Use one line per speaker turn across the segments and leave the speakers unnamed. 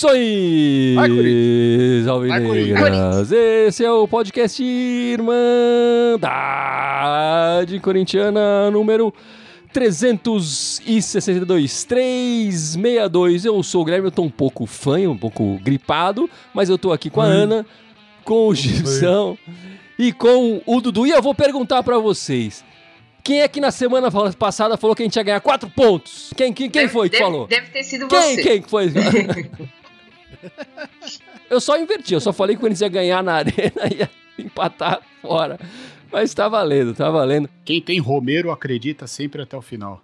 Saudações, alvinegras! Esse é o podcast Irmandade Corintiana número 362, 362. Eu sou o Guilherme, eu tô um pouco fanho, um pouco gripado, mas eu tô aqui com a Ana, com o Gibson e com o Dudu. E eu vou perguntar pra vocês. Quem é que na semana passada falou que a gente ia ganhar quatro pontos? Quem, quem, quem
Deve-
foi que
deve-
falou?
Deve ter sido
Quem,
você.
quem que foi? eu só inverti, eu só falei que o Corinthians ia ganhar na arena e ia empatar fora. Mas tá valendo, tá valendo.
Quem tem Romero acredita sempre até o final.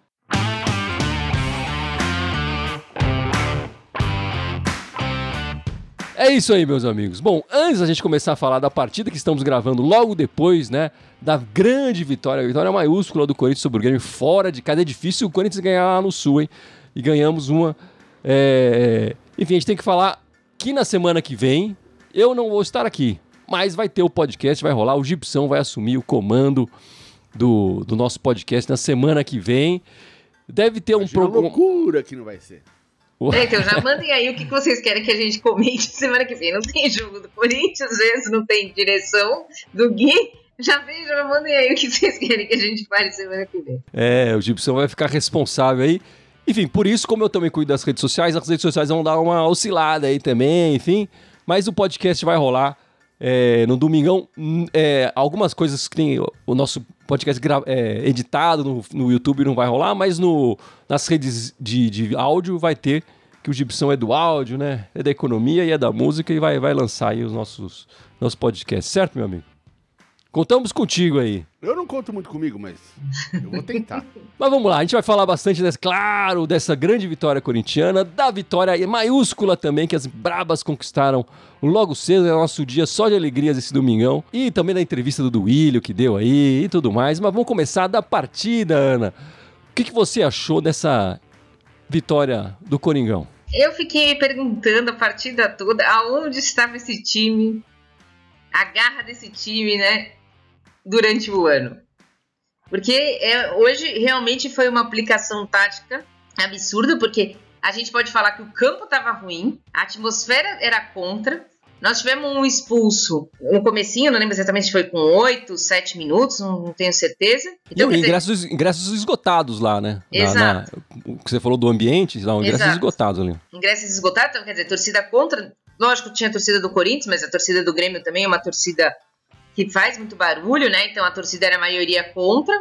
É isso aí, meus amigos. Bom, antes da gente começar a falar da partida que estamos gravando logo depois, né? Da grande vitória, a vitória maiúscula do Corinthians sobre o Grêmio fora de casa. É difícil o Corinthians ganhar lá no Sul, hein? E ganhamos uma. é, Enfim, a gente tem que falar que na semana que vem eu não vou estar aqui. Mas vai ter o podcast, vai rolar. O Gibson vai assumir o comando do, do nosso podcast na semana que vem. Deve ter um
Imagina a
programa.
loucura que não vai ser.
É, então já mandem aí o que vocês querem que a gente comente semana que vem. Não tem jogo do Corinthians, às vezes não tem direção do Gui. Já vem, já mandem aí o que vocês querem que a gente fale semana que vem.
É, o Gibson vai ficar responsável aí. Enfim, por isso, como eu também cuido das redes sociais, as redes sociais vão dar uma oscilada aí também, enfim. Mas o podcast vai rolar é, no domingão. É, algumas coisas que tem o, nosso podcast é, editado no, no YouTube não vai rolar, mas no, nas redes de, de áudio vai ter, que o Gibson é do áudio, né? É da economia e é da música e vai, vai lançar aí os nossos, nossos podcasts, certo, meu amigo? Contamos contigo aí.
Eu não conto muito comigo, mas eu vou tentar.
Mas vamos lá, a gente vai falar bastante, dessa, claro, dessa grande vitória corintiana, da vitória maiúscula também que as brabas conquistaram logo cedo, é nosso dia só de alegrias esse domingão, e também da entrevista do Duílio que deu aí e tudo mais. Mas vamos começar da partida, Ana. O que, que você achou dessa vitória do Coringão?
Eu fiquei me perguntando a partida toda aonde estava esse time, a garra desse time, né, durante o ano. Porque é, hoje realmente foi uma aplicação tática absurda, porque a gente pode falar que o campo estava ruim, a atmosfera era contra. Nós tivemos um expulso no comecinho, não lembro exatamente se foi com 8, 7 minutos, não, tenho certeza.
Então,
quer dizer,
ingressos, ingressos esgotados lá, né? Na-
Exato.
na- o que você falou do ambiente, lá, ingressos
Exato.
esgotados ali.
ingressos esgotados, então, quer dizer, torcida contra. Lógico, tinha a torcida do Corinthians, mas a torcida do Grêmio também é uma torcida que faz muito barulho, né? Então a torcida era a maioria contra.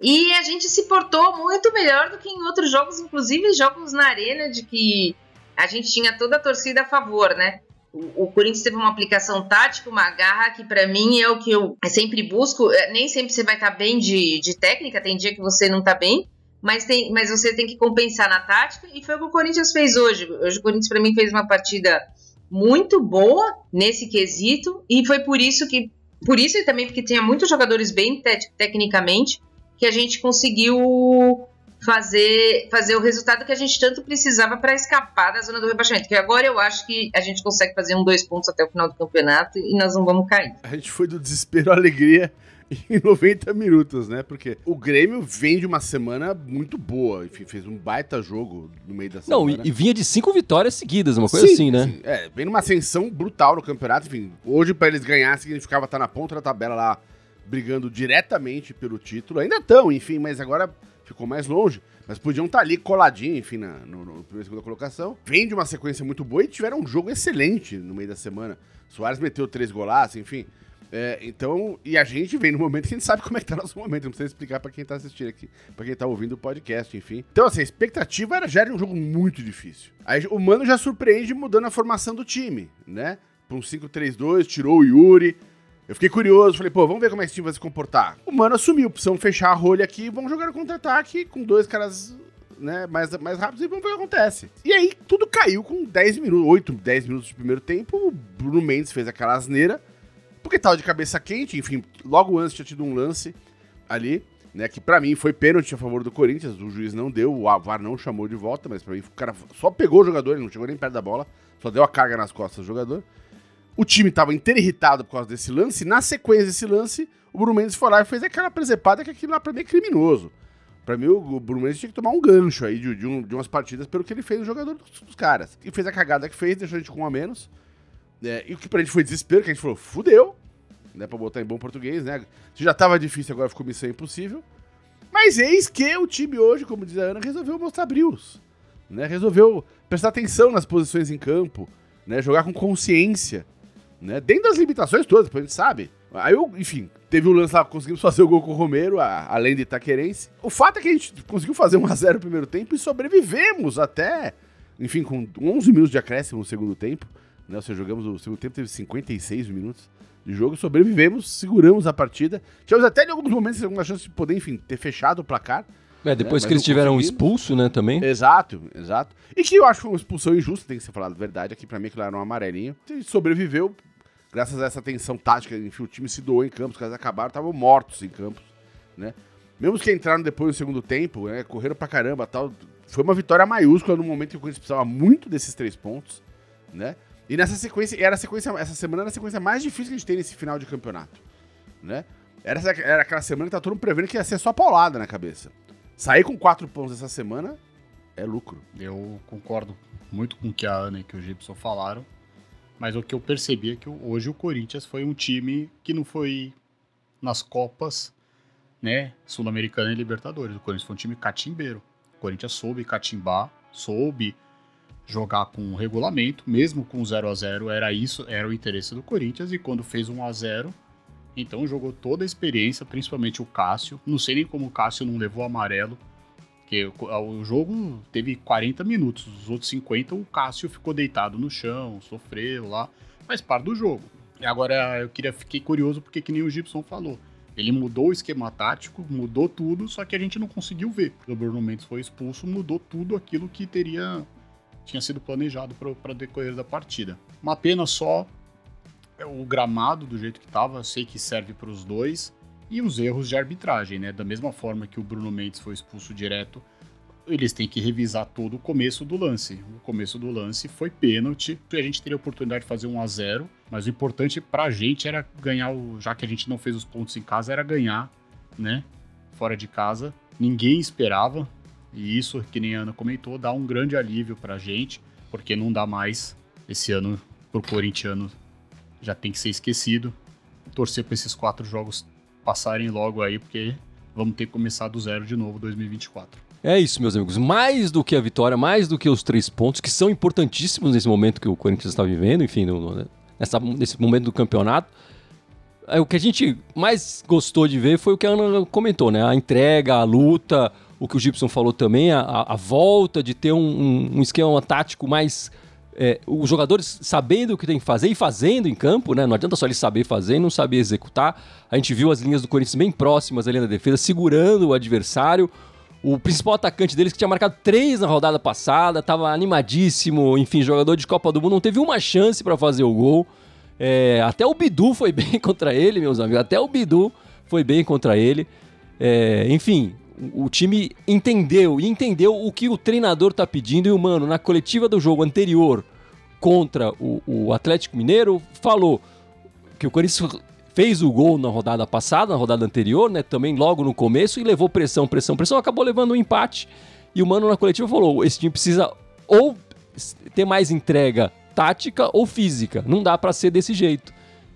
E a gente se portou muito melhor do que em outros jogos, inclusive jogos na arena, de que a gente tinha toda a torcida a favor, né? O, o Corinthians teve uma aplicação tática, uma garra que pra mim é o que eu sempre busco. É, Nem sempre você vai estar bem de, de técnica, tem dia que você não tá bem, mas, tem, mas você tem que compensar na tática, e foi o que o Corinthians fez hoje. Hoje o Corinthians, para mim, fez uma partida muito boa nesse quesito, e foi por isso que. Por isso e também porque tinha muitos jogadores bem te- tecnicamente, que a gente conseguiu fazer, fazer o resultado que a gente tanto precisava para escapar da zona do rebaixamento. Que agora eu acho que a gente consegue fazer um, dois pontos até o final do campeonato e nós não vamos cair.
A gente foi do desespero à alegria em 90 minutos, né? Porque o Grêmio vem de uma semana muito boa. Enfim, fez um baita jogo no meio da
Não,
semana.
e, e vinha de cinco vitórias seguidas, uma coisa
Sim,
assim, né?
sim. É, vem numa ascensão brutal no campeonato. Enfim, hoje pra eles ganhar significava estar na ponta da tabela lá, brigando diretamente pelo título. Ainda estão, enfim, mas agora ficou mais longe. Mas podiam estar ali coladinho, enfim, na, no, no primeira e segunda colocação. Vem de uma sequência muito boa e tiveram um jogo excelente no meio da semana. Soares meteu três golaços, enfim. É, então, e a gente vem no momento que a gente sabe como é que tá nosso momento. Não precisa explicar pra quem tá assistindo aqui, pra quem tá ouvindo o podcast, enfim. Então, assim, a expectativa era era um jogo muito difícil. Aí o Mano já surpreende mudando a formação do time, né? Pra um 5-3-2, tirou o Yuri. Eu fiquei curioso, falei, pô, vamos ver como é que esse time vai se comportar. O Mano assumiu, precisamos fechar a rolha aqui e vamos jogar contra-ataque com dois caras né, mais, mais rápidos e vamos ver o que acontece. E aí tudo caiu com 10 minutos, 8, 10 minutos de primeiro tempo. O Bruno Mendes fez aquela asneira, porque tava de cabeça quente, enfim, logo antes tinha tido um lance ali, né, que pra mim foi pênalti a favor do Corinthians, o juiz não deu, o VAR não chamou de volta, mas pra mim o cara só pegou o jogador, ele não chegou nem perto da bola, só deu a carga nas costas do jogador. O time tava inteiro irritado por causa desse lance. Na sequência desse lance, o Bruno Mendes foi lá e fez aquela presepada que aquilo lá pra mim é criminoso. Pra mim, o Bruno Mendes tinha que tomar um gancho aí de, de, um, de umas partidas pelo que ele fez no jogador dos, dos, caras. E fez a cagada que fez, deixou a gente com um a menos. É, e o que pra gente foi desespero, que a gente falou, fudeu. Né, pra botar em bom português, né? Se já tava difícil, agora ficou missão impossível. Mas eis que o time hoje, como diz a Ana, resolveu mostrar brios. Né? Resolveu prestar atenção nas posições em campo, né? Jogar com consciência. Né? Dentro das limitações todas, a gente sabe. Aí, eu, enfim, teve o um lance lá, conseguimos fazer o gol com o Romero, a, além de Itaquerense. O fato é que a gente conseguiu fazer 1x0 no primeiro tempo e sobrevivemos até, enfim, com 11 minutos de acréscimo no segundo tempo. Né? Ou seja, jogamos o segundo tempo, teve 56 minutos de jogo, sobrevivemos, seguramos a partida. Tivemos até em alguns momentos alguma chance de poder, enfim, ter fechado o placar.
É, depois né? que eles tiveram expulso, né, também.
Exato, exato. E que eu acho que foi uma expulsão injusta, tem que ser falado a verdade. Aqui pra mim aquilo era um amarelinho. E sobreviveu, graças a essa tensão tática, enfim, o time se doou em campos, os caras acabaram, estavam mortos em campos, né? Mesmo que entraram depois no segundo tempo, né, correram pra caramba tal, foi uma vitória maiúscula no momento que o Corinthians precisava muito desses três pontos, né? E nessa sequência, era sequência, essa semana era a sequência mais difícil que a gente tem nesse final de campeonato, né? Era, era aquela semana que tá todo mundo prevendo que ia ser só paulada na cabeça. Sair com quatro pontos essa semana é lucro.
Eu concordo muito com o que a Ana e que o Gibson falaram. Mas o que eu percebi é que hoje o Corinthians foi um time que não foi nas Copas, né, Sul-Americana e Libertadores. O Corinthians foi um time catimbeiro. O Corinthians soube catimbar, soube jogar com regulamento, mesmo com 0 a 0 era isso, era o interesse do Corinthians e quando fez 1 a 0 então jogou toda a experiência, principalmente o Cássio. Não sei nem como o Cássio não levou amarelo, porque o jogo teve 40 minutos, os outros 50 o Cássio ficou deitado no chão, sofreu lá, faz parte do jogo. E agora eu queria fiquei curioso porque que nem o Gibson falou. Ele mudou o esquema tático, mudou tudo, só que a gente não conseguiu ver. O Bruno Mendes foi expulso, mudou tudo aquilo que teria tinha sido planejado para decorrer da partida. Uma pena só é o gramado do jeito que estava, sei que serve para os dois, e os erros de arbitragem, né? Da mesma forma que o Bruno Mendes foi expulso direto, eles têm que revisar todo o começo do lance. O começo do lance foi pênalti. A gente teria a oportunidade de fazer 1 a 0 mas o importante pra gente era ganhar, o, já que a gente não fez os pontos em casa, era ganhar, né? Fora de casa. Ninguém esperava, e isso, que nem a Ana comentou, dá um grande alívio pra gente, porque não dá mais esse ano pro corintiano já tem que ser esquecido. Torcer para esses quatro jogos passarem logo aí, porque vamos ter que começar do zero de novo 2024.
É isso, meus amigos. Mais do que a vitória, mais do que os três pontos, que são importantíssimos nesse momento que o Corinthians está vivendo, enfim, no, no, nessa, nesse momento do campeonato. É, o que a gente mais gostou de ver foi o que a Ana comentou, né? A entrega, a luta, o que o Gibson falou também, a, a volta de ter um, um, esquema tático mais é, os jogadores sabendo o que tem que fazer e fazendo em campo, né? Não adianta só ele saber fazer e não saber executar. A gente viu as linhas do Corinthians bem próximas ali na defesa, segurando o adversário. O principal atacante deles, que tinha marcado três na rodada passada, estava animadíssimo, enfim, jogador de Copa do Mundo, não teve uma chance para fazer o gol. É, até o Bidu foi bem contra ele, meus amigos. Até o Bidu foi bem contra ele. É, enfim, o time entendeu e entendeu o que o treinador tá pedindo. E o Mano, na coletiva do jogo anterior contra o, o Atlético Mineiro, falou que o Corinthians fez o gol na rodada passada, na rodada anterior, né? Também logo no começo, e levou pressão, pressão, pressão, acabou levando um empate. E o Mano na coletiva falou: esse time precisa ou ter mais entrega tática ou física. Não dá para ser desse jeito.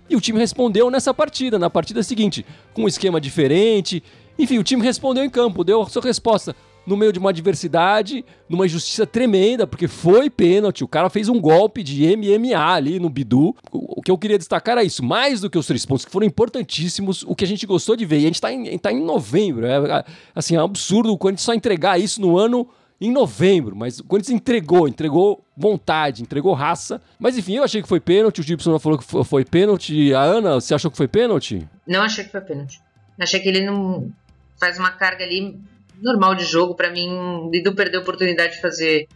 E o time respondeu nessa partida, na partida seguinte, com um esquema diferente, enfim, o time respondeu em campo, deu a sua resposta no meio de uma adversidade, numa injustiça tremenda, porque foi pênalti. O cara fez um golpe de MMA ali no Bidu. O que eu queria destacar é isso, mais do que os três pontos, que foram importantíssimos, o que a gente gostou de ver. E a gente tá em, tá em novembro. É, é assim, é um absurdo o Corinthians só entregar isso no ano em novembro, mas o Corinthians entregou, entregou vontade, entregou raça. Mas enfim, eu achei que foi pênalti, o Gibson falou que foi pênalti. A Ana, você achou que foi pênalti?
Não achei que foi pênalti. Achei que ele não faz uma carga ali normal de jogo. Para mim, o Bidu perdeu a oportunidade de fazer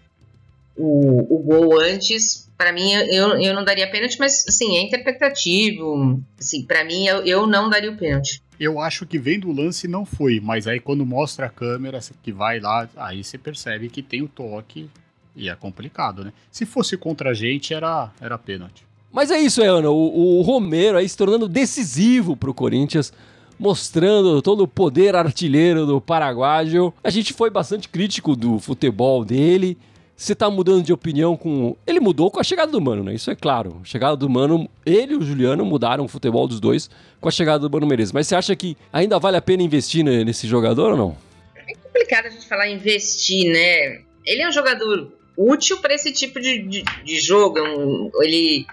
o, o gol antes. Para mim, eu, eu não daria pênalti, mas assim, é interpretativo. Assim, para mim, eu, eu não daria o pênalti.
Eu acho que vendo o lance não foi, mas aí quando mostra a câmera que vai lá, aí você percebe que tem o toque e é complicado, né? Se fosse contra a gente, era, era pênalti.
Mas é isso, Ana. O, o Romero aí se tornando decisivo pro Corinthians mostrando todo o poder artilheiro do paraguaio. A gente foi bastante crítico do futebol dele. Você tá mudando de opinião com. Ele mudou com a chegada do Mano, né? Isso é claro. A chegada do Mano, ele e o Juliano mudaram o futebol dos dois com a chegada do Mano Menezes. Mas você acha que ainda vale a pena investir nesse jogador ou não?
É complicado a gente falar investir, né? Ele é um jogador útil para esse tipo de, de, de jogo. É ele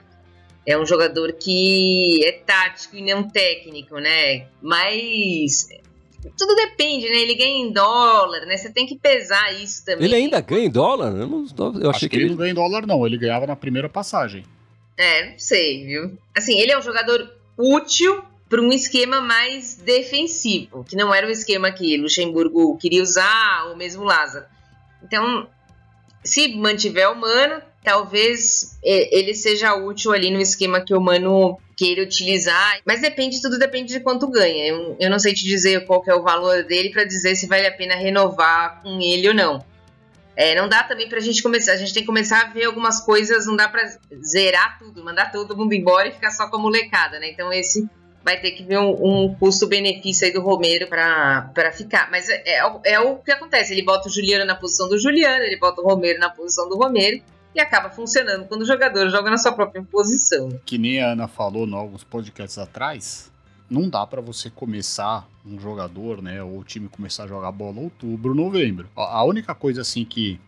é um jogador que é tático e não técnico, né? Mas tudo depende, né? Ele ganha em dólar, né? Você tem que pesar isso também.
Ele ainda ganha em dólar? Eu, não, eu achei
Acho que, ele não ganha em dólar, não. Ele ganhava na primeira passagem.
É, não sei, viu? Assim, ele é um jogador útil para um esquema mais defensivo, que não era o esquema que Luxemburgo queria usar, ou mesmo Lázaro. Então, se mantiver o Mano, talvez é, ele seja útil ali no esquema que o Mano queira utilizar, mas depende, tudo depende de quanto ganha. Eu, eu não sei te dizer qual é o valor dele para dizer se vale a pena renovar com ele ou não. É, não dá também pra gente começar, a gente tem que começar a ver algumas coisas, não dá pra zerar tudo, mandar todo mundo embora e ficar só com a molecada, né? Então esse vai ter que ver um, um custo-benefício aí do Romero para ficar. Mas é, é, é, o que acontece, ele bota o Juliano na posição do Juliano, ele bota o Romero na posição do Romero, e acaba funcionando quando o jogador joga na sua própria posição.
Que nem a Ana falou em alguns podcasts atrás, não dá para você começar um jogador, né, ou o time começar a jogar bola outubro, novembro. A única coisa assim que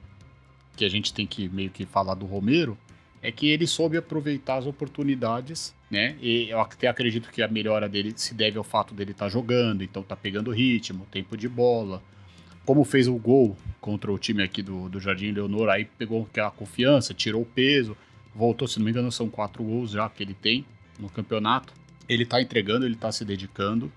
que a gente tem que meio que falar do Romero é que ele soube aproveitar as oportunidades, né? E eu até acredito que a melhora dele se deve ao fato dele estar tá jogando, então tá pegando ritmo, tempo de bola, como fez o gol contra o time aqui do, do Jardim Leonor, aí pegou aquela confiança, tirou o peso, voltou, se não me engano, são quatro gols já que ele tem no campeonato. Ele tá entregando, ele tá se dedicando.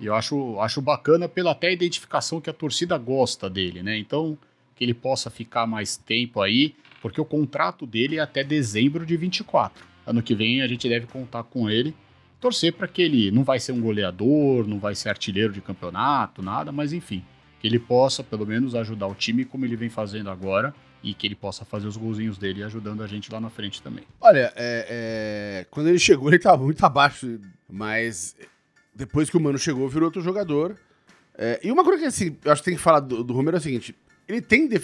E eu acho, acho bacana pela até identificação que a torcida gosta dele, né? Então, que ele possa ficar mais tempo aí, porque o contrato dele é até dezembro de 24. Ano que vem a gente deve contar com ele. Torcer para que ele não vai ser um goleador, não vai ser artilheiro de campeonato, nada, mas enfim, que ele possa pelo menos ajudar o time como ele vem fazendo agora e que ele possa fazer os golzinhos dele ajudando a gente lá na frente também.
Olha, é, é, quando ele chegou ele estava muito abaixo, mas depois que o Mano chegou virou outro jogador. É, e uma coisa que assim, eu acho que tem que falar do, do Romero é o seguinte, ele tem de,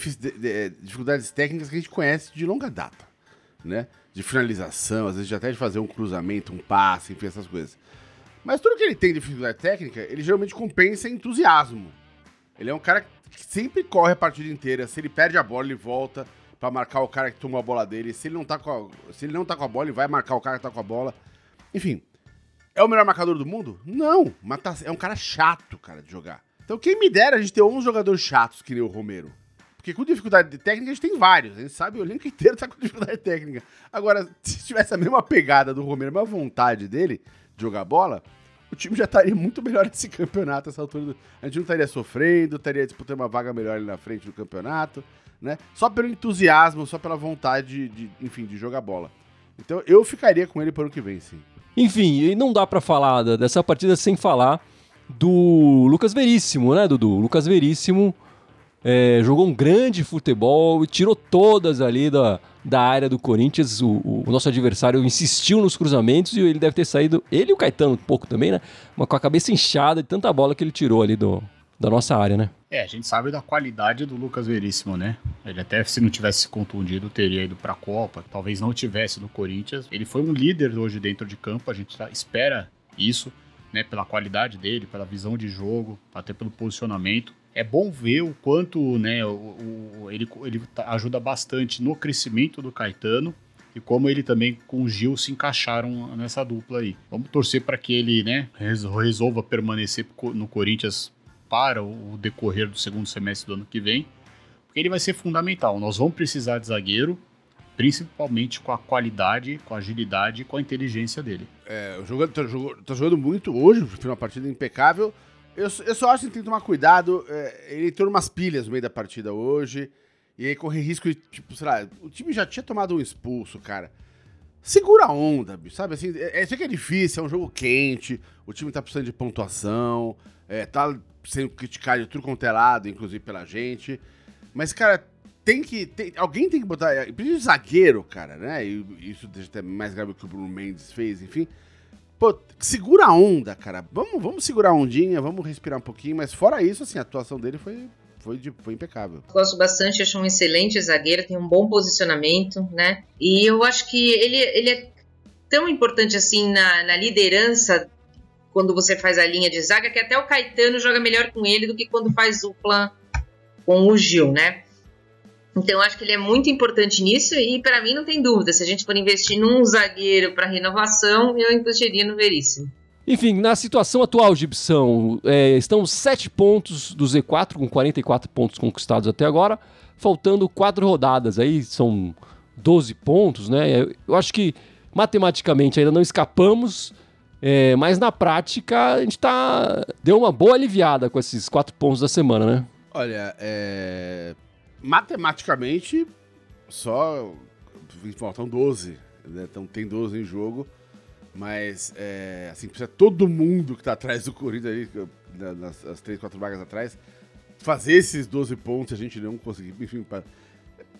dificuldades técnicas que a gente conhece de longa data, né? De finalização, às vezes até de fazer um cruzamento, um passe, enfim, essas coisas. Mas tudo que ele tem de dificuldade técnica, ele geralmente compensa em entusiasmo. Ele é um cara que sempre corre a partida inteira. Se ele perde a bola, ele volta para marcar o cara que tomou a bola dele. Se ele não tá com a, se ele não tá com a bola, ele vai marcar o cara que tá com a bola. Enfim, é o melhor marcador do mundo? Não, mas tá, é um cara chato, cara, de jogar. Então quem me dera a gente ter 11 jogadores chatos que nem o Romero. Porque com dificuldade técnica a gente tem vários. A gente sabe o elenco inteiro tá com dificuldade técnica. Agora, se tivesse a mesma pegada do Romero, a mesma vontade dele de jogar bola, o time já estaria muito melhor nesse campeonato, essa altura. Do... A gente não estaria sofrendo, estaria disputando uma vaga melhor ali na frente do campeonato, né? Só pelo entusiasmo, só pela vontade de, enfim, de jogar bola. Então eu ficaria com ele para o que vem, sim.
Enfim, e não dá para falar dessa partida sem falar do Lucas Veríssimo, né, Dudu? Lucas Veríssimo é, jogou um grande futebol e tirou todas ali da, da área do Corinthians. O, o, nosso adversário insistiu nos cruzamentos e ele deve ter saído, ele e o Caetano um pouco também, né? Mas com a cabeça inchada de tanta bola que ele tirou ali do, da nossa área, né?
É, a gente sabe da qualidade do Lucas Veríssimo, né? Ele até se não tivesse se contundido teria ido para a Copa, talvez não tivesse no Corinthians. Ele foi um líder hoje dentro de campo, a gente tá, espera isso, né? Pela qualidade dele, pela visão de jogo, até pelo posicionamento é bom ver o quanto né, o, o, ele, ele tá, ajuda bastante no crescimento do Caetano e como ele também com o Gil se encaixaram nessa dupla aí. Vamos torcer para que ele né, resolva permanecer no Corinthians para o decorrer do segundo semestre do ano que vem, porque ele vai ser fundamental. Nós vamos precisar de zagueiro, principalmente com a qualidade, com a agilidade e com a inteligência dele.
É, o jogador jogando, tá jogando muito hoje, fez uma partida impecável. Eu, eu só acho que tem que tomar cuidado. É, ele entrou umas pilhas no meio da partida hoje. E aí correr risco de, tipo, sei lá, o time já tinha tomado um expulso, cara. Segura a onda, bicho, sabe assim? É, é, sei que é difícil, é um jogo quente, o time tá precisando de pontuação, é, tá sendo criticado de tudo quanto é lado, inclusive pela gente. Mas, cara, tem que. Tem, alguém tem que botar. Precisa de zagueiro, cara, né? E isso deixa até mais grave que o Bruno Mendes fez, enfim. Pô, segura a onda, cara. Vamos, vamos segurar a ondinha, vamos respirar um pouquinho, mas fora isso, assim, a atuação dele foi, foi, de, foi impecável.
Gosto bastante, acho um excelente zagueiro, tem um bom posicionamento, né? E eu acho que ele, ele é tão importante assim na, na liderança quando você faz a linha de zaga, que até o Caetano joga melhor com ele do que quando faz dupla com o Gil, né? Então, acho que ele é muito importante nisso e, para mim, não tem dúvida. Se a gente for investir num zagueiro para renovação, eu investiria no Veríssimo.
Enfim, na situação atual, Gibson, é, estão sete pontos do Z4, com 44 pontos conquistados até agora, faltando quatro rodadas. Aí são 12 pontos, né? Eu acho que matematicamente ainda não escapamos, é, mas na prática a gente tá. deu uma boa aliviada com esses quatro pontos da semana, né?
Olha, é matematicamente, só faltam 12. Né? Então tem 12 em jogo. Mas, é, assim, precisa todo mundo que tá atrás do Corinthians aí, nas as 3, 4 vagas atrás, fazer esses 12 pontos a gente não conseguir. Enfim, pra,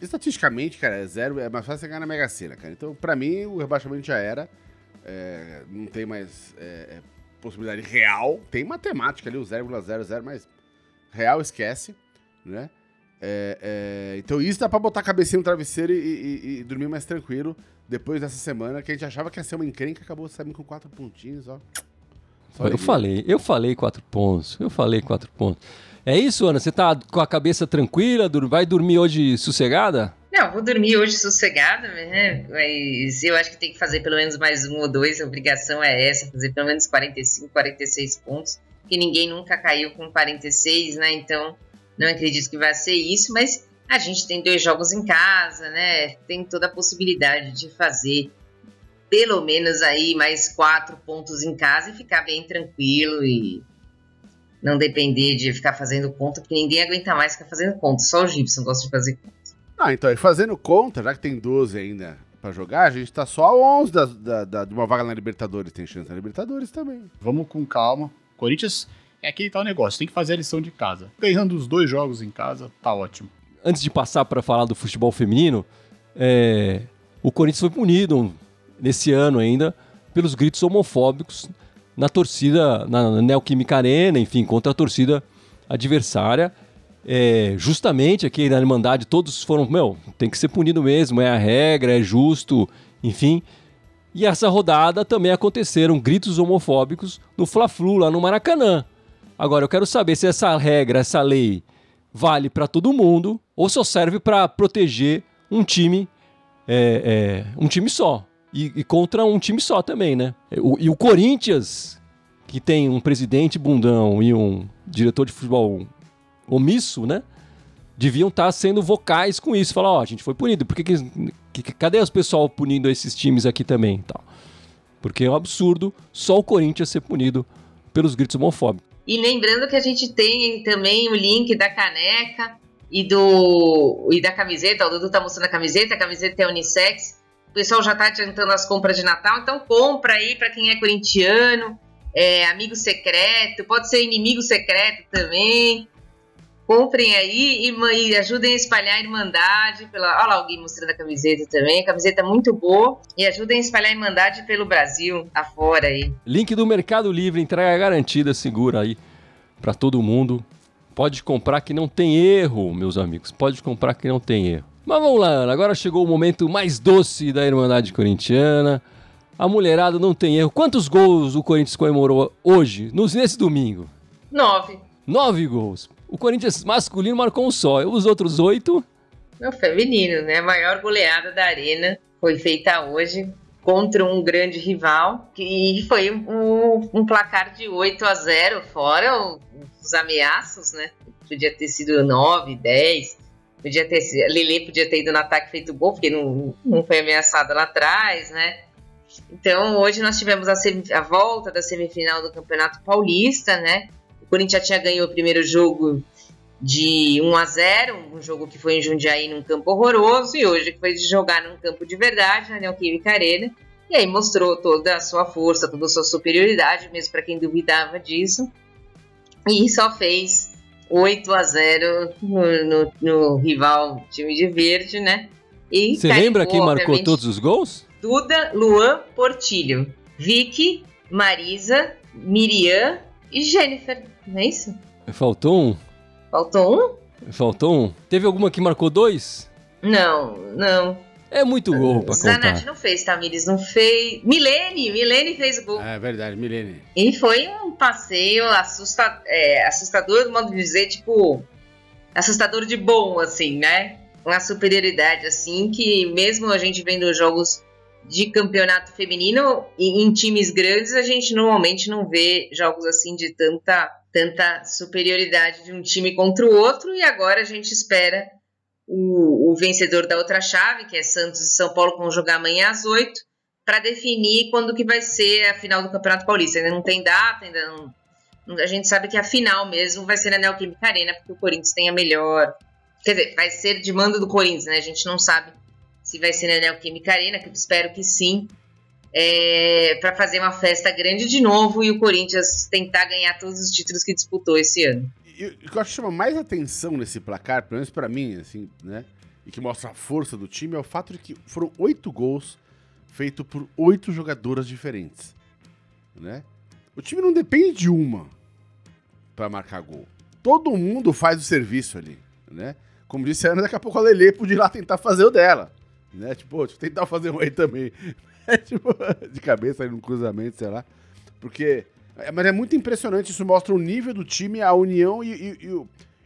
estatisticamente, cara, é zero, é mais fácil você ganhar na Mega Sena, cara. Então, pra mim, o rebaixamento já era. É, não tem mais é, é possibilidade real. Tem matemática ali, o 0,00, mas real esquece, né? É, é, então isso dá pra botar a cabecinha no travesseiro e, e, e, dormir mais tranquilo depois dessa semana, que a gente achava que ia ser uma encrenca, acabou saindo com quatro pontinhos, ó.
Só eu falei, eu falei quatro pontos, eu falei quatro pontos. É isso, Ana? Você tá com a cabeça tranquila? Vai dormir hoje sossegada?
Não, vou dormir hoje sossegada, né? Mas eu acho que tem que fazer pelo menos mais um ou dois. A obrigação é essa, fazer pelo menos 45, 46 pontos. Que ninguém nunca caiu com 46, né? Então não acredito que vai ser isso, mas a gente tem dois jogos em casa, né? Tem toda a possibilidade de fazer pelo menos aí mais quatro pontos em casa e ficar bem tranquilo e não depender de ficar fazendo conta, porque ninguém aguenta mais ficar fazendo conta. Só o Gibson gosta de fazer conta.
Ah, então, e fazendo conta, já que tem 12 ainda para jogar, a gente tá só a 11 da, da, da, de uma vaga na Libertadores. Tem chance na Libertadores também.
Vamos com calma. Corinthians é aquele tal negócio, tem que fazer a lição de casa. Ganhando os dois jogos em casa, tá ótimo.
Antes de passar para falar do futebol feminino, é... o Corinthians foi punido nesse ano ainda pelos gritos homofóbicos na torcida, na Neoquímica Arena, enfim, contra a torcida adversária. É, justamente aqui na Irmandade todos foram, meu, tem que ser punido mesmo, é a regra, é justo, enfim. E essa rodada também aconteceram gritos homofóbicos no Fla-Flu, lá no Maracanã. Agora, eu quero saber se essa regra, essa lei, vale para todo mundo ou só serve para proteger um time, é, é, um time só. E, e, contra um time só também, né? O, e o Corinthians, que tem um presidente bundão e um diretor de futebol omisso, né? Deviam estar tá sendo vocais com isso. Falar, ó, oh, a gente foi punido. Por que, que, que, cadê os pessoal punindo esses times aqui também? Tal? Porque é um absurdo só o Corinthians ser punido pelos gritos homofóbicos.
E lembrando que a gente tem também o link da caneca e do e da camiseta. O Dudu tá mostrando a camiseta, a camiseta é unissex. O pessoal já tá adiantando as compras de Natal, então compra aí para quem é corintiano, é, amigo secreto, pode ser inimigo secreto também. Comprem aí e, e, ajudem a espalhar a Irmandade. Pela, olha lá alguém mostrando a camiseta também. A camiseta é muito boa. E ajudem a espalhar a Irmandade pelo Brasil, afora aí.
Link do Mercado Livre, entrega garantida, segura aí para todo mundo. Pode comprar que não tem erro, meus amigos. Pode comprar que não tem erro. Mas vamos lá, Ana. Agora chegou o momento mais doce da Irmandade Corintiana. A mulherada não tem erro. Quantos gols o Corinthians comemorou hoje, nesse domingo?
Nove.
Nove gols. O Corinthians masculino marcou um só. Os outros oito.
O feminino, né? A maior goleada da arena foi feita hoje contra um grande rival, que foi um, um placar de 8 a 0, fora os ameaços, né? Podia ter sido 9, 10, podia ter Lele podia ter ido no ataque feito gol, porque não, não foi ameaçada lá atrás, né? Então, hoje nós tivemos a, a volta da semifinal do Campeonato Paulista, né? Corinthians já tinha ganho o primeiro jogo de 1 a 0, um jogo que foi em Jundiaí num campo horroroso, e hoje que foi de jogar num campo de verdade, na Neoquímica Arena, e aí mostrou toda a sua força, toda a sua superioridade, mesmo para quem duvidava disso, e só fez 8 a 0 no, no, no rival time de verde, né?
E Você lembra quem marcou todos os gols?
Duda, Luan, Portilho, Vicky, Marisa, Miriam e Jennifer, não é isso?
Faltou um?
Faltou
um? Faltou um. Teve alguma que marcou dois?
Não, não.
É muito gol pra contar.
Zanetti não fez, Tamires não fez. Milene, Milene fez o gol.
É verdade, Milene.
E foi um passeio assusta... é, assustador, do modo de dizer, tipo, assustador de bom, assim, né? Uma superioridade, assim, que mesmo a gente vendo jogos de campeonato feminino em, em times grandes, a gente normalmente não vê jogos assim de tanta, tanta superioridade de um time contra o outro, e agora a gente espera o, o vencedor da outra chave, que é Santos e São Paulo, vão jogar amanhã às 8, para definir quando que vai ser a final do Campeonato Paulista. Ainda não tem data, ainda não. A gente sabe que a final mesmo vai ser na Neoquímica Arena, porque o Corinthians tem a melhor. Quer dizer, vai ser de mando do Corinthians, né? A gente não sabe se vai ser na Neoquímica Arena, que espero que sim. É, para fazer uma festa grande de novo e o Corinthians tentar ganhar todos os títulos que disputou esse ano
o que eu acho que chama mais atenção nesse placar, pelo menos pra mim, assim, né? E que mostra a força do time é o fato de que foram oito gols feitos por oito jogadoras diferentes, né? O time não depende de uma para marcar gol. Todo mundo faz o serviço ali, né? Como disse a Ana, daqui a pouco a Lele podia ir lá tentar fazer o dela, né? Tipo, tentar fazer um aí também. tipo, de cabeça no cruzamento, sei lá. Porque é, mas é muito impressionante, isso mostra o nível do time, a união e, e, e,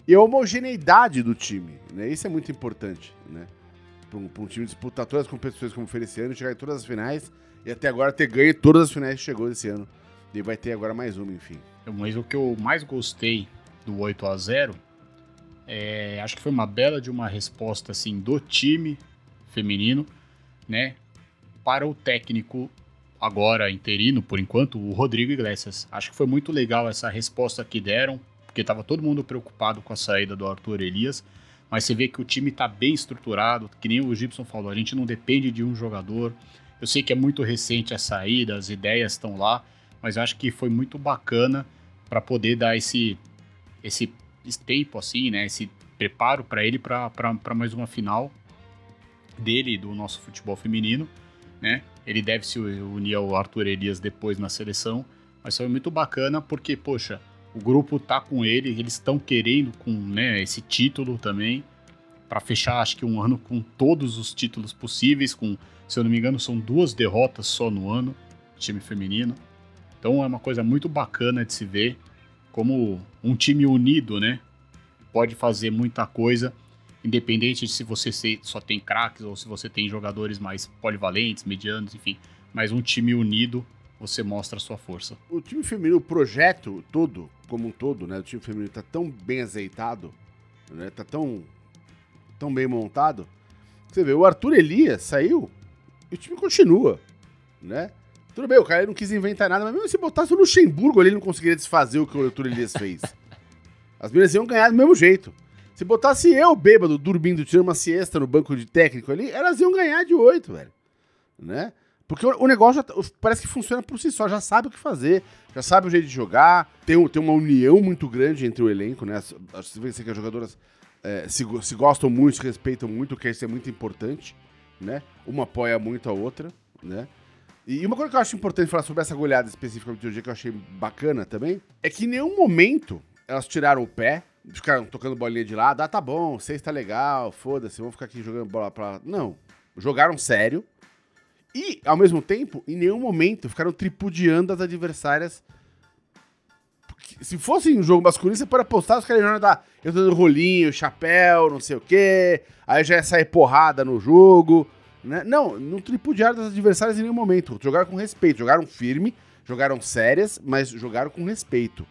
e a homogeneidade do time. Né? Isso é muito importante, né? Para um, um, time disputar todas as competições como foi esse ano, chegar em todas as finais e até agora ter ganho todas as finais que chegou esse ano. E vai ter agora mais uma, enfim.
Mas o que eu mais gostei do 8 a 0 é, acho que foi uma bela de uma resposta assim do time feminino, né, para o técnico agora interino, por enquanto, o Rodrigo Iglesias. Acho que foi muito legal essa resposta que deram, porque estava todo mundo preocupado com a saída do Arthur Elias, mas você vê que o time está bem estruturado, que nem o Gibson falou, a gente não depende de um jogador. Eu sei que é muito recente a saída, as ideias estão lá, mas acho que foi muito bacana para poder dar esse esse tempo assim, né, esse preparo para ele para mais uma final dele do nosso futebol feminino, né? Ele deve se unir ao Arthur Elias depois na seleção. Mas foi muito bacana porque, poxa, o grupo tá com ele, eles estão querendo com né, esse título também. para fechar, acho que um ano com todos os títulos possíveis. Com, se eu não me engano, são duas derrotas só no ano, time feminino. Então é uma coisa muito bacana de se ver como um time unido, né? Pode fazer muita coisa independente de se você só tem craques ou se você tem jogadores mais polivalentes, medianos, enfim. Mas um time unido, você mostra a sua força.
O time feminino, o projeto todo, como um todo, né? O time feminino tá tão bem azeitado, né? Tá tão, tão bem montado. Você vê, o Arthur Elias saiu e o time continua, né? Tudo bem, o cara não quis inventar nada, mas mesmo se botasse o Luxemburgo ali, ele não conseguiria desfazer o que o Arthur Elias fez. As meninas iam ganhar do mesmo jeito. Se botasse eu, bêbado, dormindo, tirando uma siesta no banco de técnico ali, elas iam ganhar de oito, velho. Né? Porque o, negócio já, parece que funciona por si só, já sabe o que fazer, já sabe o jeito de jogar, tem, tem uma união muito grande entre o elenco, né? Você vê que as jogadoras é, se, se gostam muito, se respeitam muito, que isso é muito importante, né? Uma apoia muito a outra, né? E uma coisa que eu acho importante falar sobre essa goleada específica do dia que eu achei bacana também, é que em nenhum momento elas tiraram o pé, ficaram tocando bolinha de lado. Ah, tá bom, seis tá legal, foda-se, vamos ficar aqui jogando bola pra. Não. Jogaram sério. E, ao mesmo tempo, em nenhum momento ficaram tripudiando as adversárias. Porque se fosse um jogo masculino, você pode apostar, os caras iam dar. Eu tô dando rolinho, chapéu, não sei o quê. Aí já ia sair porrada no jogo. Né? Não, não tripudiaram das adversárias em nenhum momento. Jogaram com respeito, jogaram firme, jogaram sérias, mas jogaram com respeito.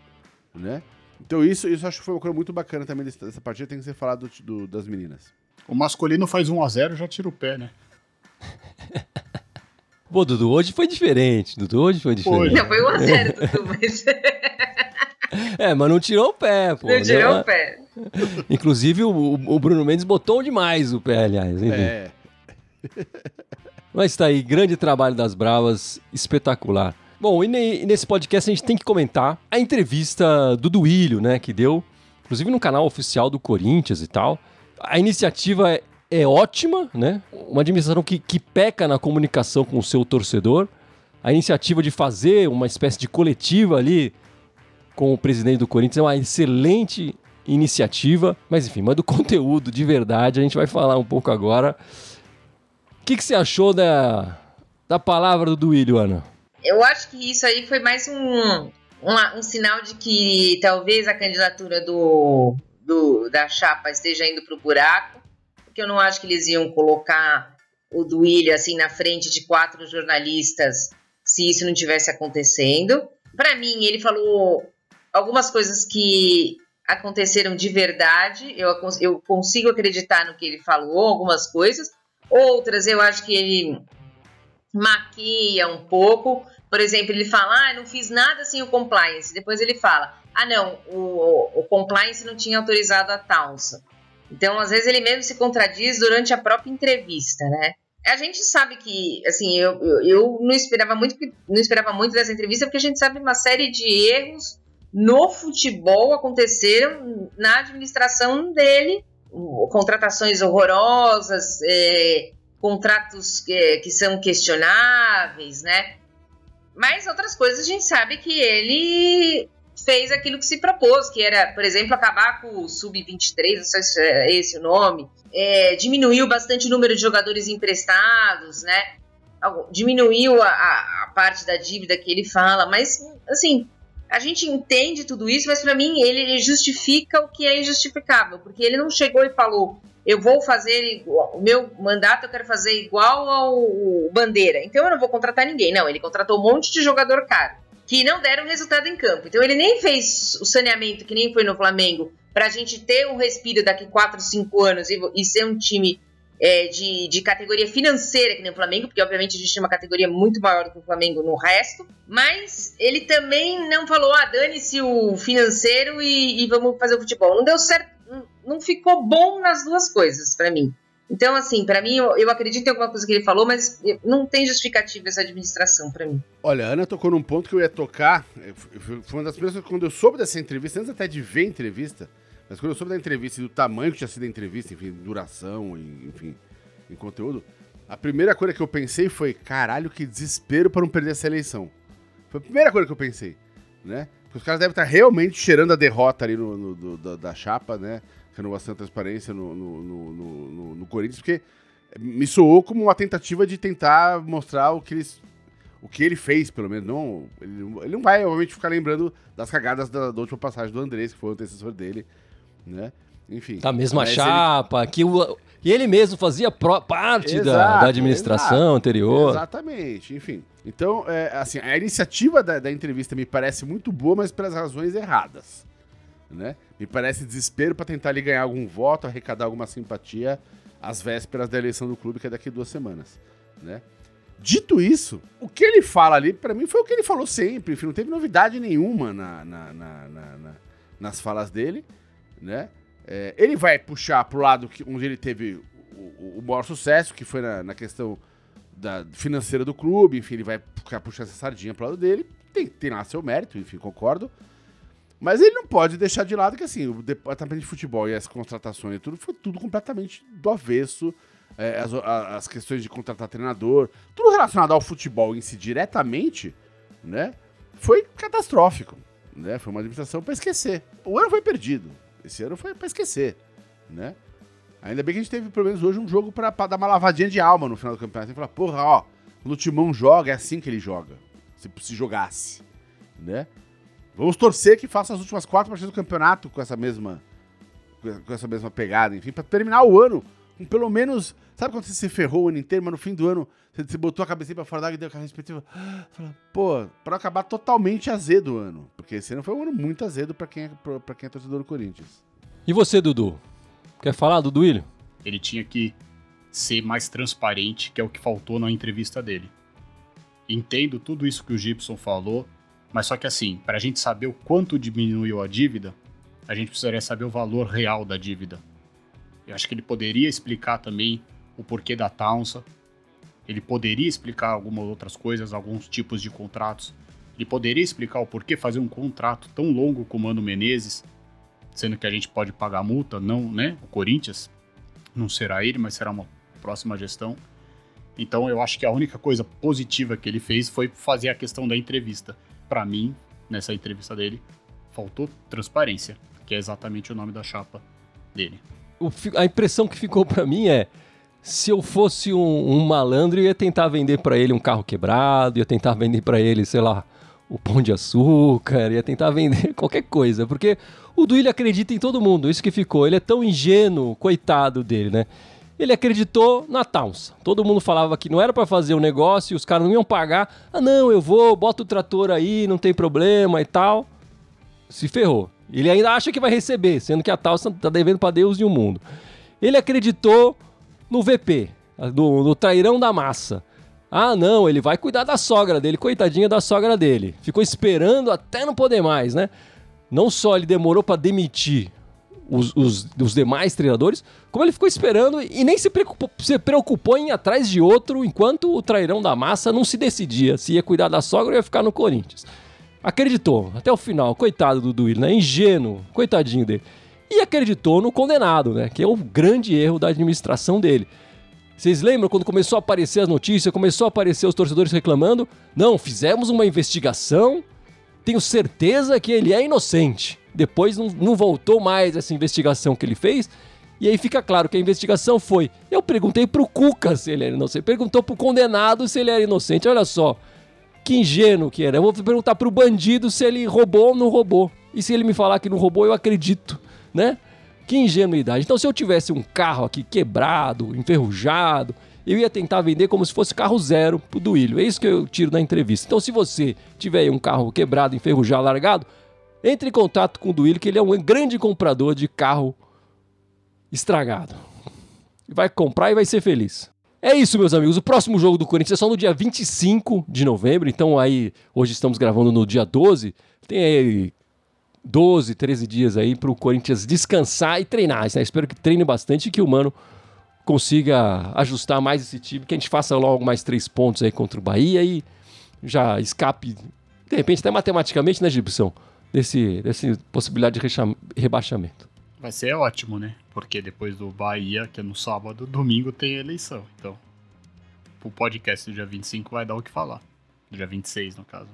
Né? Então isso, isso acho que foi uma coisa muito bacana também dessa, dessa partida, tem que ser falado do, do, das meninas.
O masculino faz 1 a 0 já tira o pé, né?
Pô, Dudu, hoje foi diferente. Dudu, hoje foi diferente.
Não, foi 1x0, Dudu, mas.
É, mas não tirou o pé, pô.
Não tirou o pé.
Inclusive, o, o, Bruno Mendes botou demais o pé, aliás. Enfim. É. Mas tá aí, grande trabalho das Bravas, espetacular. Bom, e, nesse podcast a gente tem que comentar a entrevista do Duílio, né, que deu inclusive no canal oficial do Corinthians e tal. A iniciativa é, é ótima, né? Uma administração que, que peca na comunicação com o seu torcedor. A iniciativa de fazer uma espécie de coletiva ali com o presidente do Corinthians é uma excelente iniciativa. Mas enfim, mas do conteúdo de verdade a gente vai falar um pouco agora. O que, que você achou da, da palavra do Duílio, Ana?
Eu acho que isso aí foi mais um, um, um sinal de que talvez a candidatura do, do, da chapa esteja indo para o buraco, porque eu não acho que eles iam colocar o Duílio assim na frente de quatro jornalistas se isso não tivesse acontecendo. Para mim, ele falou algumas coisas que aconteceram de verdade, eu, eu consigo acreditar no que ele falou, algumas coisas. Outras eu acho que ele maquia um pouco. Por exemplo, ele fala, ah, não fiz nada sem o compliance. Depois ele fala, ah, não, o, o compliance não tinha autorizado a Townsend. Então, às vezes, ele mesmo se contradiz durante a própria entrevista, né? A gente sabe que, assim, eu, eu, eu não esperava muito não esperava muito dessa entrevista, porque a gente sabe uma série de erros no futebol aconteceram na administração dele, contratações horrorosas, é, contratos que, que são questionáveis, né? Mas outras coisas a gente sabe que ele fez aquilo que se propôs, que era, por exemplo, acabar com o Sub-23, não sei se é esse o nome, é, diminuiu bastante o número de jogadores emprestados, né? Diminuiu a, a, parte da dívida que ele fala, mas, assim, a gente entende tudo isso, mas para mim ele justifica o que é injustificável, porque ele não chegou e falou: eu vou fazer igual, o meu mandato eu quero fazer igual ao Bandeira, então eu não vou contratar ninguém. Não, ele contratou um monte de jogador caro que não deram resultado em campo. Então ele nem fez o saneamento que nem foi no Flamengo para a gente ter um respiro daqui 4, 5 anos e, e ser um time é, de, de categoria financeira que nem o Flamengo, porque obviamente a gente tem uma categoria muito maior do que o Flamengo no resto, mas ele também não falou, ah, dane-se o financeiro e, e, vamos fazer o futebol. Não deu certo, não ficou bom nas duas coisas para mim. Então, assim, para mim, eu, eu, acredito em alguma coisa que ele falou, mas não tem justificativa essa administração para mim.
Olha, a Ana tocou num ponto que eu ia tocar. Foi uma das primeiras quando eu soube dessa entrevista, antes até de ver a entrevista, mas quando eu soube da entrevista e do tamanho que tinha sido a entrevista, enfim, duração, enfim, em conteúdo, a primeira coisa que eu pensei foi, caralho, que desespero para não perder essa eleição. Foi a primeira coisa que eu pensei, né? Porque os caras devem estar realmente cheirando a derrota ali no, no da, da, chapa, né? Renovação da transparência no, no, no, no, Corinthians, porque me soou como uma tentativa de tentar mostrar o que eles o que ele fez, pelo menos. Não, ele, ele não vai, obviamente, ficar lembrando das cagadas da, da, última passagem do Andrés, que foi o antecessor dele né? Enfim.
Da mesma chapa, ele... que o, e ele mesmo fazia pro, parte exato, da, da, administração exato, anterior.
Exatamente, enfim. Então, é, assim, a iniciativa da, da, entrevista me parece muito boa, mas pelas razões erradas. Né? Me parece desespero para tentar ali ganhar algum voto, arrecadar alguma simpatia às vésperas da eleição do clube, que é daqui duas semanas. Né? Dito isso, o que ele fala ali, para mim, foi o que ele falou sempre. Enfim, não teve novidade nenhuma na, na, na, nas falas dele né? É, ele vai puxar pro lado que, onde ele teve o, o maior sucesso, que foi na, na, questão da financeira do clube, enfim, ele vai ficar puxando essa sardinha pro lado dele. Tem, tem lá seu mérito, enfim, concordo. Mas ele não pode deixar de lado que, assim, o departamento de futebol e as contratações e tudo foi tudo completamente do avesso. É, as, as questões de contratar treinador, tudo relacionado ao futebol em si diretamente, né? Foi catastrófico, né? Foi uma administração para esquecer. O ano foi perdido. Esse ano foi pra esquecer, né? Ainda bem que a gente teve, pelo menos hoje, um jogo pra dar uma lavadinha de alma no final do campeonato. Você fala, porra, ó, quando o Timão joga, é assim que ele joga. Se, se jogasse, né? Vamos torcer que faça as últimas quatro partidas do campeonato com essa mesma com essa mesma pegada, enfim, para terminar o ano com pelo menos. Sabe quando você se ferrou o ano inteiro, mas no fim do ano você, você botou a cabeça pra fora d'água e deu aquela respectiva. Pô, pra acabar totalmente azedo o ano. Porque esse ano foi um ano muito azedo pra quem é, pra quem é torcedor do Corinthians.
E você, Dudu? Quer falar do Duílio?
Ele tinha que ser mais transparente, que é o que faltou na entrevista dele. Entendo tudo isso que o Gibson falou, mas só que assim, para a gente saber o quanto diminuiu a dívida, a gente precisaria saber o valor real da dívida. Eu acho que ele poderia explicar também o porquê da Taunsa. Ele poderia explicar algumas outras coisas, alguns tipos de contratos. Ele poderia explicar o porquê fazer um contrato tão longo com o Mano Menezes. sendo que a gente pode pagar multa, não, né? O Corinthians não será ele, mas será uma próxima gestão. Então eu acho que a única coisa positiva que ele fez foi fazer a questão da entrevista. Para mim, nessa entrevista dele, faltou transparência, que é exatamente o nome da chapa dele.
O a impressão que ficou pra mim é: se eu fosse um, um malandro, eu ia tentar vender pra ele um carro quebrado, ia tentar vender pra ele, sei lá, o pão de açúcar, ia tentar vender qualquer coisa, porque o Duílio acredita em todo mundo, isso que ficou. Ele é tão ingênuo, coitado dele, né? Ele acreditou na Towns. Todo mundo falava que não era pra fazer o negócio, os caras não iam pagar. Ah, não, eu vou, bota o trator aí, não tem problema e tal. Se ferrou. Ele ainda acha que vai receber, sendo que a Towns tá devendo pra Deus e o mundo. Ele acreditou no VP, do trairão da massa. Ah, não, ele vai cuidar da sogra dele, coitadinha da sogra dele. Ficou esperando até não poder mais, né? Não só ele demorou pra demitir os, os, os demais treinadores, como ele ficou esperando e nem se preocupou, se preocupou em ir atrás de outro enquanto o trairão da massa não se decidia se ia cuidar da sogra ou ia ficar no Corinthians. Acreditou até o final, coitado do Duílio, né? Ingênuo, coitadinho dele. E acreditou no condenado, né? Que é o grande erro da administração dele. Vocês lembram quando começou a aparecer as notícias, começou a aparecer os torcedores reclamando? Não, fizemos uma investigação, tenho certeza que ele é inocente. Depois não, não voltou mais essa investigação que ele fez. E aí fica claro que a investigação foi. Eu perguntei pro Cuca se ele era inocente. Perguntou pro condenado se ele era inocente. Olha só. Que ingênuo que era. Eu vou perguntar pro bandido se ele roubou ou não roubou. E se ele me falar que não roubou, eu acredito, né? Que ingenuidade. Então, se eu tivesse um carro aqui quebrado, enferrujado, eu ia tentar vender como se fosse carro zero pro Duílio. É isso que eu tiro da entrevista. Então, se você tiver um carro quebrado, enferrujado, largado, entre em contato com o Duílio, que ele é um grande comprador de carro estragado. Vai comprar e vai ser feliz. É isso, meus amigos. O próximo jogo do Corinthians é só no dia 25 de novembro. Então, aí, hoje estamos gravando no dia 12. Tem aí 12, 13 dias aí para o Corinthians descansar e treinar. Né? Espero que treine bastante e que o Mano consiga ajustar mais esse time, que a gente faça logo mais três pontos aí contra o Bahia e já escape, de repente, até matematicamente, né, Gibson? Desse, desse possibilidade de rebaixamento.
Vai ser ótimo, né? Porque depois do Bahia, que é no sábado, domingo tem eleição. Então, o podcast do dia 25 vai dar o que falar. Dia 26, no caso.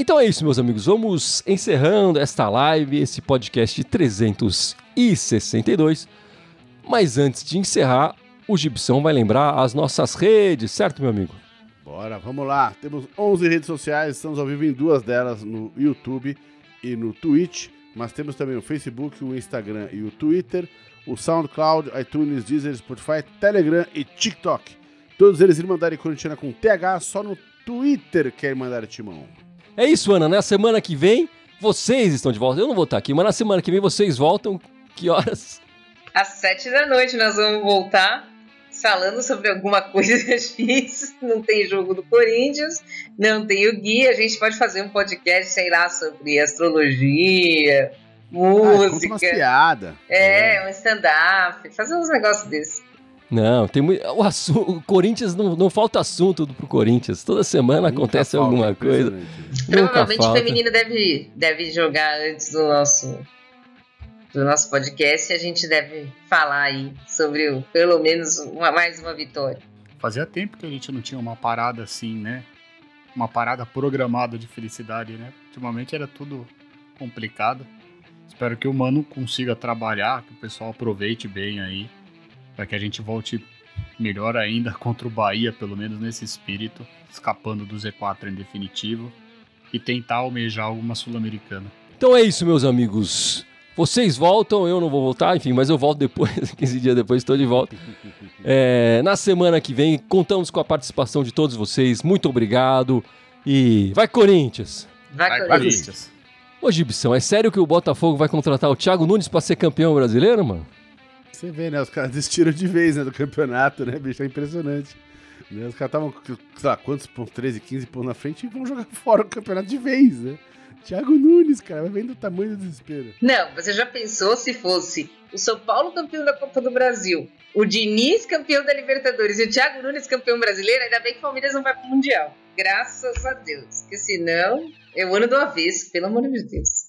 Então é isso, meus amigos. Vamos encerrando esta live, esse podcast 362. Mas antes de encerrar, o Gibson vai lembrar as nossas redes, certo, meu amigo?
Bora, vamos lá. Temos 11 redes sociais, estamos ao vivo em duas delas, no YouTube e no Twitch. Mas temos também o Facebook, o Instagram e o Twitter, o SoundCloud, iTunes, Deezer, Spotify, Telegram e TikTok. Todos eles Irmandade Corintiana com TH, só no Twitter que é Irmandade Timão.
É isso, Ana. Na semana que vem, vocês estão de volta. Eu não vou estar aqui, mas na semana que vem vocês voltam. Que horas?
Às sete da noite nós vamos voltar falando sobre alguma coisa X. Não tem jogo do Corinthians, não tem o guia. A gente pode fazer um podcast, sei lá, sobre astrologia,
Ah, conta umas
música.
piadas.
é, um stand-up, fazer uns negócios desses.
Não, tem muito. O, assu- o Corinthians não, não falta assunto pro Corinthians. Toda semana
Nunca
acontece
falta,
alguma coisa.
Provavelmente o feminino deve, deve jogar antes do nosso do nosso podcast e a gente deve falar aí sobre o- pelo menos uma, mais uma vitória.
Fazia tempo que a gente não tinha uma parada assim, né? Uma parada programada de felicidade, né? Ultimamente era tudo complicado. Espero que o Mano consiga trabalhar, que o pessoal aproveite bem aí, para que a gente volte melhor ainda contra o Bahia, pelo menos nesse espírito, escapando do Z4 em definitivo e tentar almejar alguma sul-americana.
Então é isso, meus amigos. Vocês voltam, eu não vou voltar, enfim, mas eu volto depois, 15 dias depois estou de volta. É, na semana que vem, contamos com a participação de todos vocês. Muito obrigado. E vai, Corinthians!
Vai,
Vai,
Corinthians.
Corinthians!
Ô, Gibson, é sério que o Botafogo vai contratar o Thiago Nunes para ser campeão brasileiro, mano?
Você vê, né? Os caras desistiram de vez né, do campeonato, né, bicho? É impressionante. Né, Os caras estavam, sei lá, quantos pontos? 13, 15 pontos na frente e vão jogar fora o campeonato de vez, né? Thiago Nunes, cara, vai vendo o tamanho do desespero.
Não, você já pensou se fosse o São Paulo campeão da Copa do Brasil, o Diniz campeão da Libertadores e o Thiago Nunes campeão brasileiro? Ainda bem que o Palmeiras não vai pro Mundial. graças a Deus. Porque senão, é o ano do avesso, pelo amor de Deus.